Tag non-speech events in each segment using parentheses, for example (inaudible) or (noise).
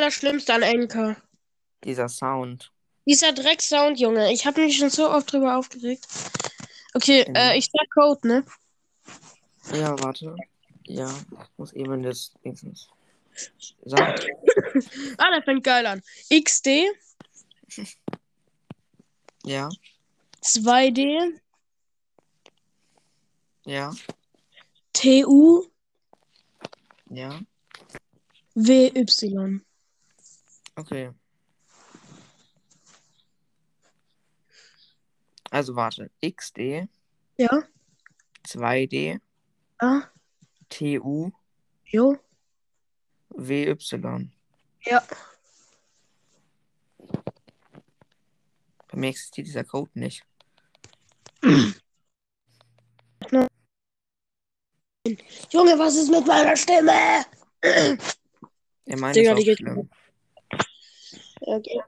Allerschlimmste an Enker. Dieser Sound. Dieser Drecksound, Junge. Ich habe mich schon so oft drüber aufgeregt. Okay, Mhm. äh, ich sag Code, ne? Ja, warte. Ja, ich muss eben das Dingsens. (laughs) Sag. Ah, der fängt geil an. XD, (laughs) Ja, 2D, ja, TU, ja. WY. Okay. Also warte. XD, Ja? 2D, Ah, TU, jo. WY. Ja. Bei mir existiert dieser Code nicht. Junge, was ist mit meiner Stimme? Er meint Digga, die auch geht- schlimm. Okay.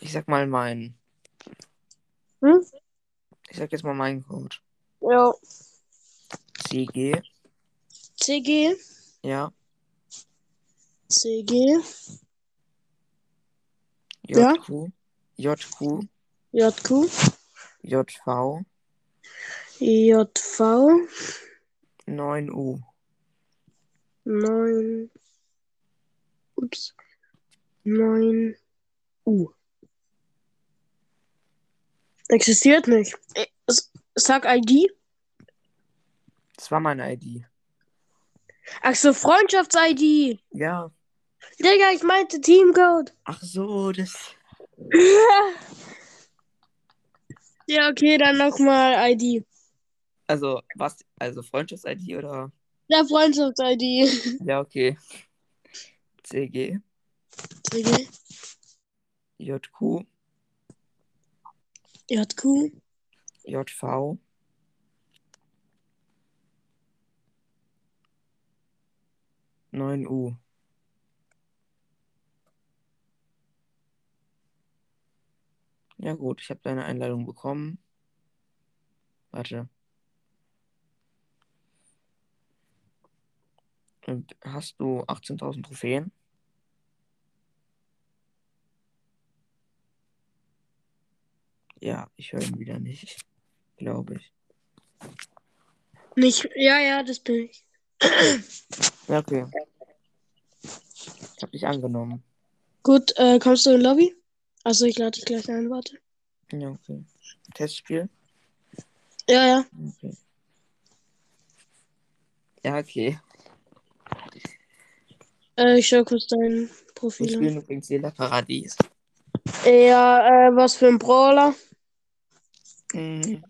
Ich sag mal meinen. Hm? Ich sag jetzt mal meinen Code. Jo. CG, CG, ja, CG, Ja? JQ, JQ, JQ, JV, JV, 9U. 9. Ups. 9. U. Existiert nicht. Äh, Sag ID. Das war meine ID. Ach so, Freundschafts-ID. Ja. Digga, ich meinte Teamcode. Ach so, das. (laughs) ja, okay, dann nochmal ID. Also, was? Also Freundschafts-ID oder? Ja, Freundschafts-ID. Ja, okay. CG, CG, JQ, JQ, JV, neun U. Ja gut, ich habe deine Einladung bekommen. Warte. Und hast du 18.000 Trophäen? Ja, ich höre ihn wieder nicht. Glaube ich. Nicht. Ja, ja, das bin ich. Ja, okay. Ich habe dich angenommen. Gut, äh, kommst du in Lobby? Also ich lade dich gleich ein, warte. Ja, okay. Testspiel? Ja, ja. Okay. Ja, okay. Äh, ich schau kurz dein Wir Profil an. spielen übrigens Jeder Paradies. Ja, äh, was für ein Brawler? Mhm.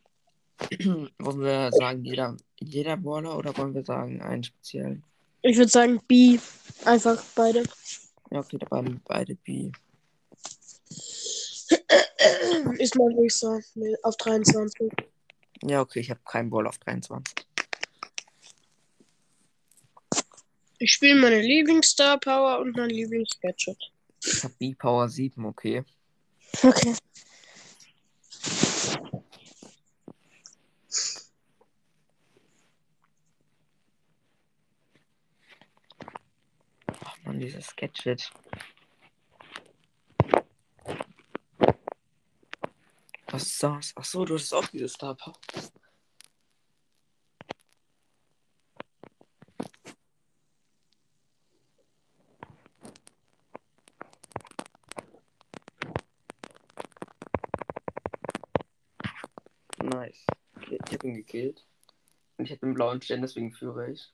(clears throat) wollen wir sagen, jeder, jeder Baller oder wollen wir sagen, einen speziellen? Ich würde sagen B. Einfach beide. Ja, okay, da waren beide B. (clears throat) Ist so. Nee, auf 23. Ja, okay, ich habe keinen Ball auf 23. Ich spiele meine Lieblingsstar Power und mein Lieblings-Gadget. Ich habe B-Power 7, okay. Okay. Man, dieses Gadget. Was das? Ach so, du hast auch dieses Star Power. Nice. Okay, ich hab ihn gekillt. Und ich hab den blauen Stern, deswegen führe ich.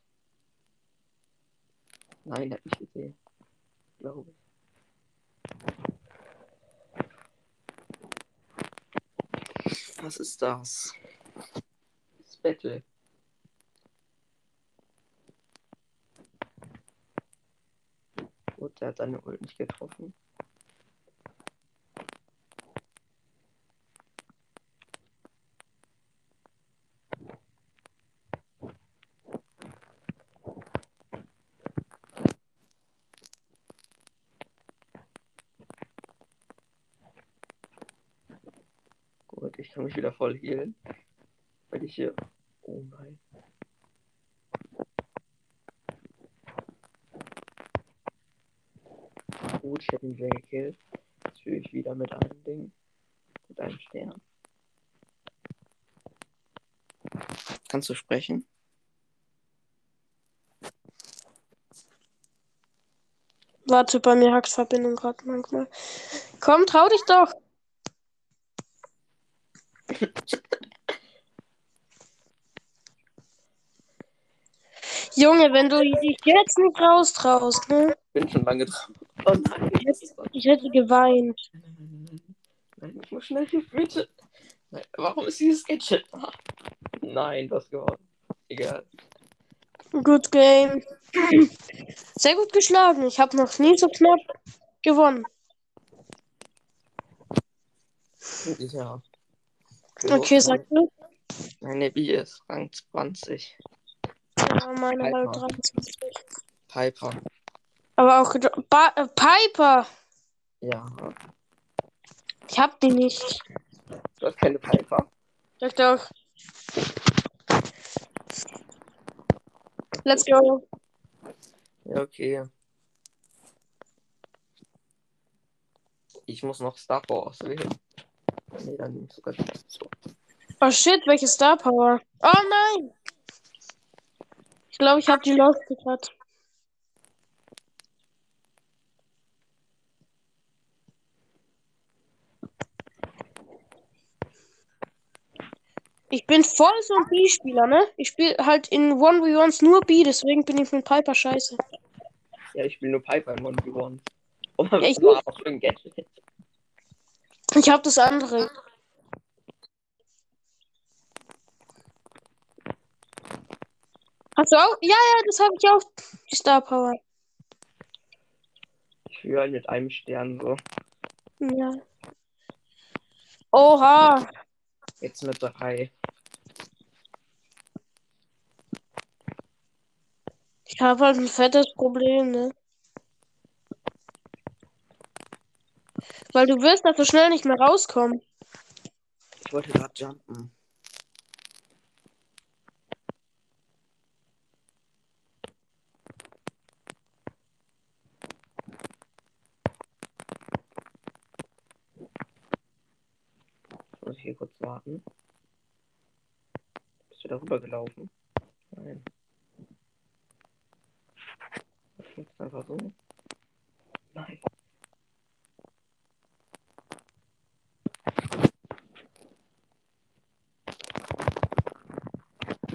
Nein, er hat mich gesehen. Glaube ich. Was ist das? Das Battle. Gut, der hat seine Ult nicht getroffen. Gut, ich kann mich wieder voll healen. Weil ich hier. Oh nein. gut, ich hätte ihn wieder gekillt. Jetzt fühle ich wieder mit einem Ding. Mit einem Stern. Kannst du sprechen? Warte, bei mir hackt Verbindung gerade manchmal. Komm, trau dich doch. Junge, wenn du dich jetzt nicht raustraust, ne? Bin schon lange dran. Oh nein. Ich hätte geweint. Nein, nein, nein, ich muss schnell hier, bitte. Nein, warum ist dieses Gadget da? Nein, was gewonnen. Egal. Good game. Sehr gut geschlagen. Ich habe noch nie so knapp gewonnen. Ja. Okay, sag du. Meine B ist Rang 20. Ja, meine Piper. halt 23. Piper. Aber auch ba äh, Piper. Ja. Ich hab die nicht. Du hast keine Piper. Sag doch. Let's go. Ja, okay. Ich muss noch Star Power auswählen. Nee, dann nehme ich sogar so. Oh shit, welche Star Power? Oh nein! Ich glaube, ich habe die Lost gekriegt. Ich bin voll so ein B-Spieler, ne? Ich spiele halt in 1v1s nur B, deswegen bin ich mit Piper scheiße. Ja, ich spiele nur Piper im 1v1. Und was Ja, ich war auch für ein Gadget? Ich habe das andere. Hast du auch? Ja, ja, das habe ich auch. Die Star Power. Ich fühle halt mit einem Stern so. Ja. Oha. Jetzt mit drei. Ich habe halt ein fettes Problem, ne? Weil du wirst da so schnell nicht mehr rauskommen. Ich wollte gerade jumpen. Jetzt Muss ich hier kurz warten? Bist du darüber gelaufen? Nein. Das jetzt einfach so. Nein.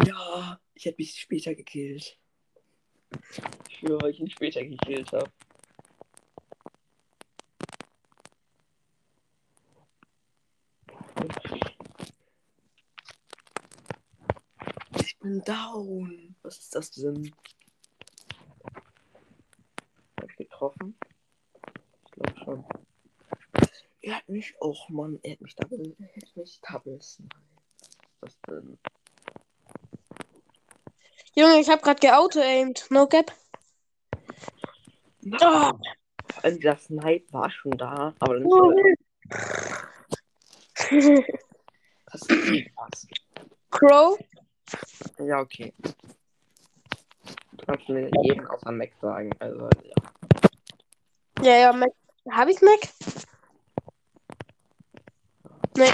Ja, ich hätte mich später gekillt. Ich schwöre, weil ich ihn später gekillt habe. Ich bin down. Was ist das denn? Hab ich getroffen? Ich glaube schon. Er hat mich, auch Mann, er hat mich double, er hat mich snipe. Was ist das denn? Junge, ich habe gerade geauto-aimed. No cap. Oh, allem dieser Snipe war schon da, aber dann oh. das ist nicht was. Crow? Ja, okay. Du kannst mir jeden außer Mac sagen, also ja. Ja, ja, Mac. Habe ich Mac? Nee.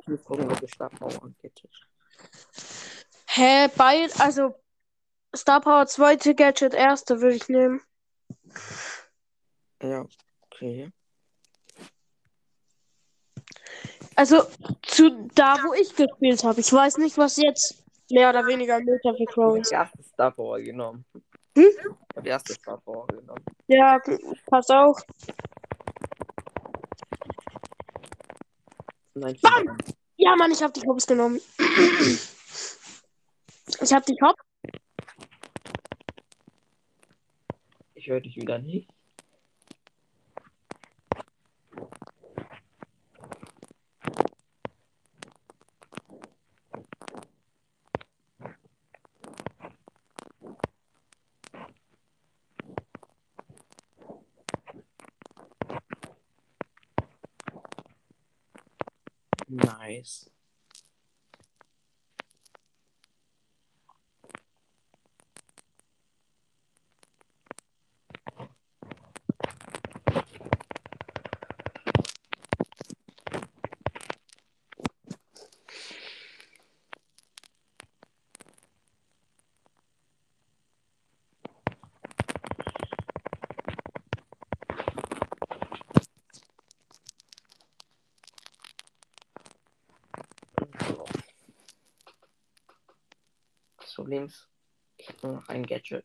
Ich muss gucken, ob ich Star Power angeht. Hä, beid, also Star Power zweite Gadget, erste würde ich nehmen. Ja, okay. Also zu da, wo ich gespielt habe. Ich weiß nicht, was jetzt mehr oder weniger Meter für Crow Ich ist. habe die erste Star Power genommen. Hm? Ich habe die erste Star Power genommen. Ja, pass auf. Nein, Bam! Ja, Mann, ich habe die Hops genommen. (laughs) Ich habe die Hops. ich höre dich wieder nicht. Nice. Problem mm, ist, ich habe nur noch ein Gadget.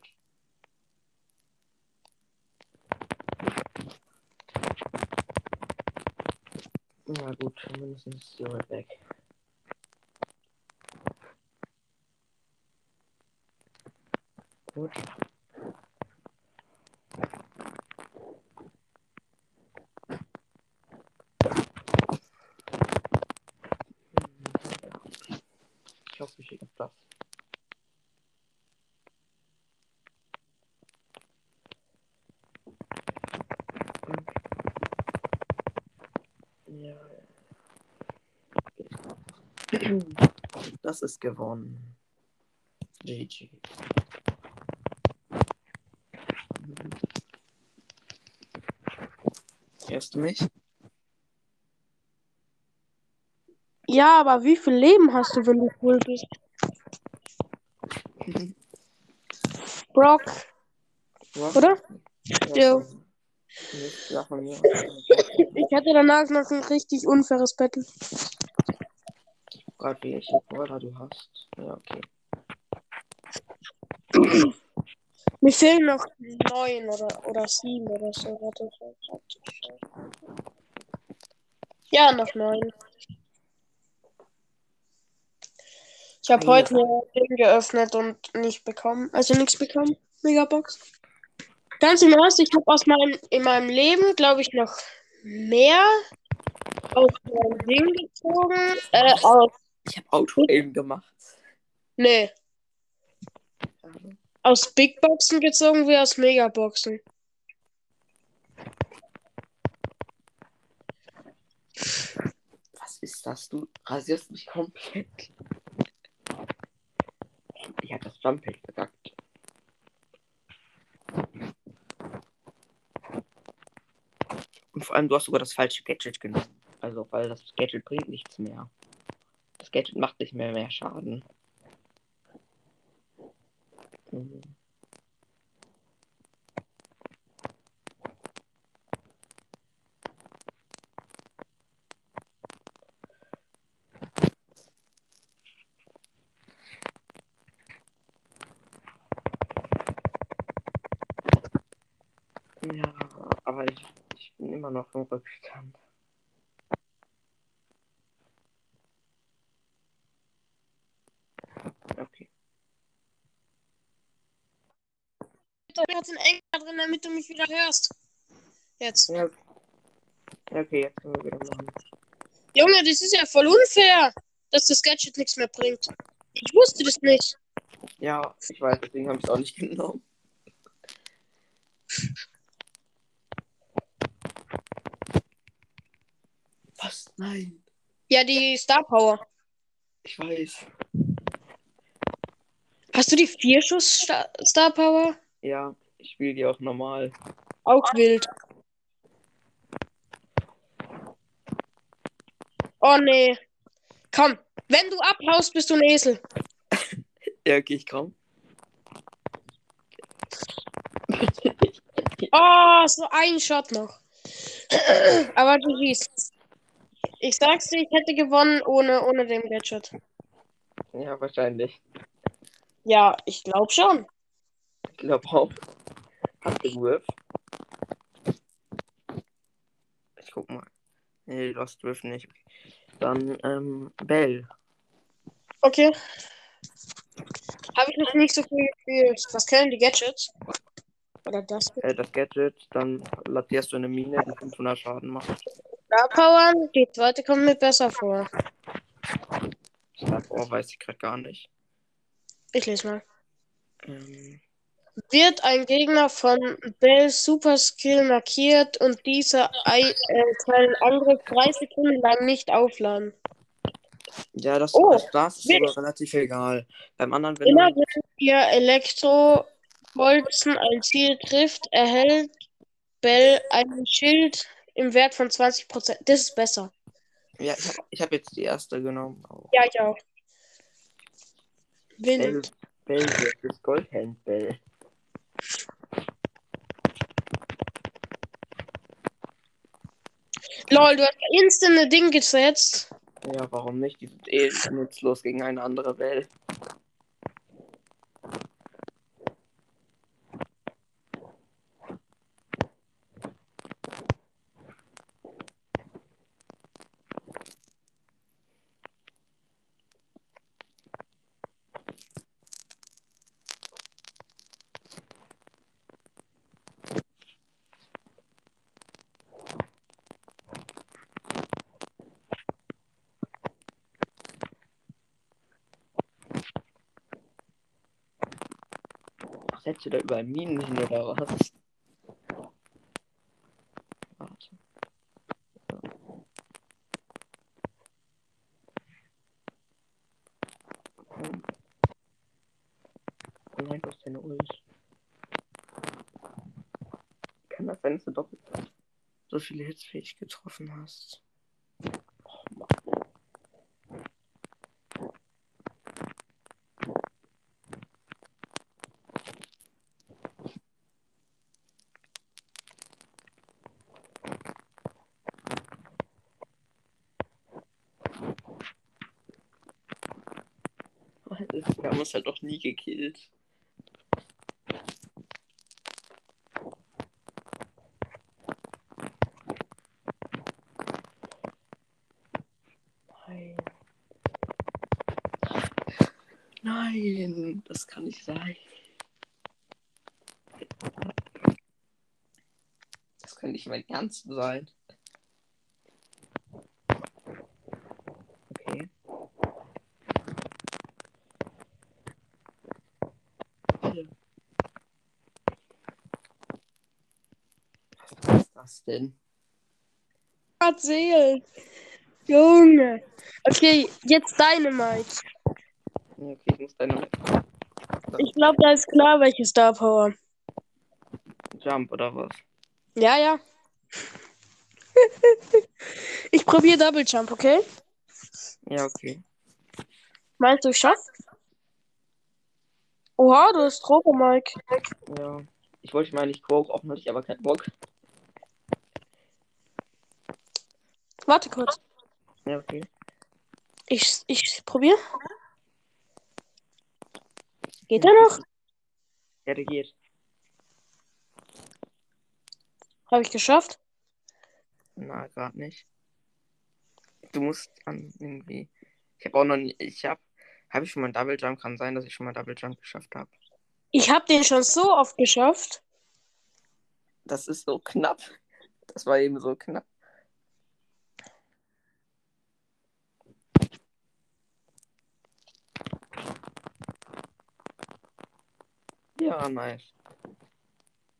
Na gut, mm, mindestens ist die weg. Das ist gewonnen. GG. Hörst du mich? Ja, aber wie viel Leben hast du, wenn du cool bist? Brock, Was? oder? Ja. Ich hatte danach noch ein richtig unfaires Battle. Gerade welche Brawler du hast. Ja, okay. Mir fehlen noch neun oder, oder sieben oder so. Warte, warte. Ja, noch neun. Ich habe heute eine Ding geöffnet und nicht bekommen. Also nichts bekommen. Megabox. Ganz im Ernst, ich habe aus meinem, in meinem Leben, glaube ich, noch mehr aus meinem Ding gezogen. Äh, aus, Ich habe Auto-Aim gemacht. nee, aus Big Boxen gezogen wie aus Megaboxen. Was ist das? Du rasierst mich komplett. Ich hab das Jumppad verkackt. Und vor allem, du hast sogar das falsche Gadget genommen. Also, weil das Gadget bringt nichts mehr. Das Gadget macht nicht mehr mehr Schaden. Mhm. Ja, aber ich, ich bin immer noch im Rückstand. Okay. Hast einen Enker drin, damit du mich wieder hörst. Jetzt. Ja. Okay, jetzt können wir wieder machen. Junge, das ist ja voll unfair, dass das Gadget nichts mehr bringt. Ich wusste das nicht. Ja, ich weiß, deswegen habe ich es auch nicht (laughs) genommen. Was? Nein. Ja, die Star Power. Ich weiß. Hast du die Vierschuss Star, Star Power? Ja, ich spiele die auch normal. Auch wild. Oh nee. Komm, wenn du abhaust, bist du ein Esel. (laughs) Ja, okay, ich komm. (laughs) Oh, so ein Shot noch. (clears throat) Aber du siehst. Ich sag's dir, ich hätte gewonnen ohne, ohne den Gadget. Ja, wahrscheinlich. Ja, ich glaube schon. Ich glaube auch. Griff? Ich guck mal. Nee, hast Griff nicht. Dann, ähm, Bell. Okay. Habe ich noch nicht so viel gespielt. Was können die Gadgets? Oder das? Äh, das Gadget, dann lassierst du eine Mine, die 500 Schaden macht. Star Power, die zweite kommt mir besser vor. Star Power weiß ich gerade gar nicht. Ich lese mal. Ähm, Wird ein Gegner von Bell Super Skill markiert und dieser äh, seinen Angriff drei Sekunden lang nicht aufladen. ja, das, Oh, das, das ist sogar relativ egal. Beim anderen, wenn Immer wenn ihr Elektrobolzen ein Ziel trifft, erhält Bell ein Schild im Wert von 20%. Das ist besser. ja, ich habe hab jetzt die erste genommen. Oh, Ja, ich auch. Bell, Wind. Bell, das ist Goldhand Bell. Lol, du hast instant ein Ding gesetzt. Ja, warum nicht? Die sind eh nutzlos gegen eine andere Bell. Setzt du da überall Minen hin oder was? Warte. Du hast deine Ult. Kann das sein, dass du doppelt so viele Hits fähig getroffen hast? Oh Mann. Halt doch nie gekillt. Nein, das kann nicht sein. Das kann nicht mein Ernst sein. Okay. Bitte. Was ist das denn? Erzähl. Junge. Okay, jetzt deine Mike. Okay, ich muss deine Ich glaube, da ist klar, welche Star Power. Jump oder was? Ja, ja. (laughs) ich probiere Double Jump, okay? Ja, okay. Meinst du, ich schaff? Oha, du hast Droge, Mike. Ja. Ich wollte mal nicht Quoke auch hatte ich aber keinen Bock. Warte kurz. Ja, okay. Ich, ich probiere. Geht er noch? Ja, der geht. Habe ich geschafft? Na, gerade nicht. Du musst an irgendwie. Ich habe auch noch nie. Ich habe. Habe ich schon mal einen Double Jump? Kann sein, dass ich schon mal Double Jump geschafft habe. Ich habe den schon so oft geschafft. Das ist so knapp. Das war eben so knapp. Ja, nice.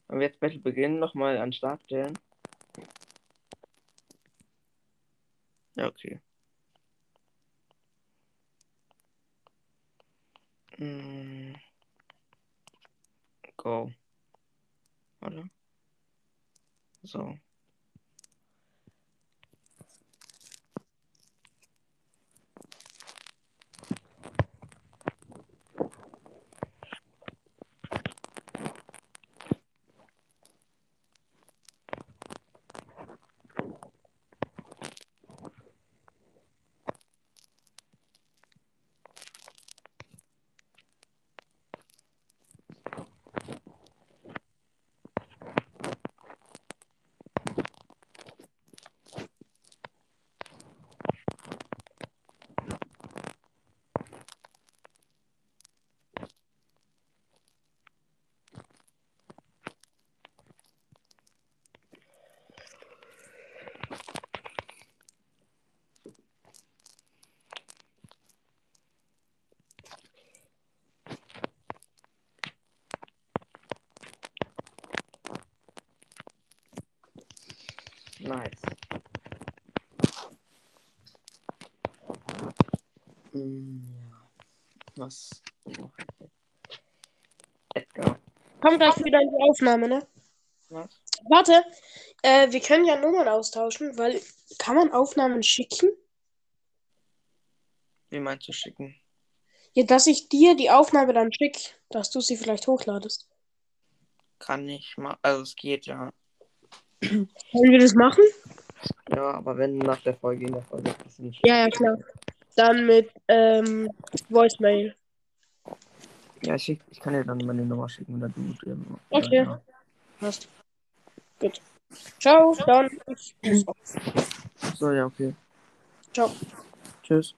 Wir jetzt Battle beginnen, nochmal an Start stellen. Ja, okay. Mm. Go. Oder? So. Nice. Mm. Was? Edgar. Komm gleich wieder in die Aufnahme, ne? Was? Warte, äh, wir können ja Nummern austauschen, weil kann man Aufnahmen schicken? Wie meinst du schicken? Ja, dass ich dir die Aufnahme dann schicke, dass du sie vielleicht hochladest. Kann ich mal. Also es geht ja. Wollen wir das machen? Ja, aber wenn nach der Folge in der Folge ein bisschen Ja, ja, klar. Dann mit ähm, Voicemail. Ja, ich, schick, ich kann dir dann meine Nummer schicken oder du. Ähm, Okay. Ja. Passt. Gut. Ciao, dann. So, ja, okay. Ciao. Tschüss.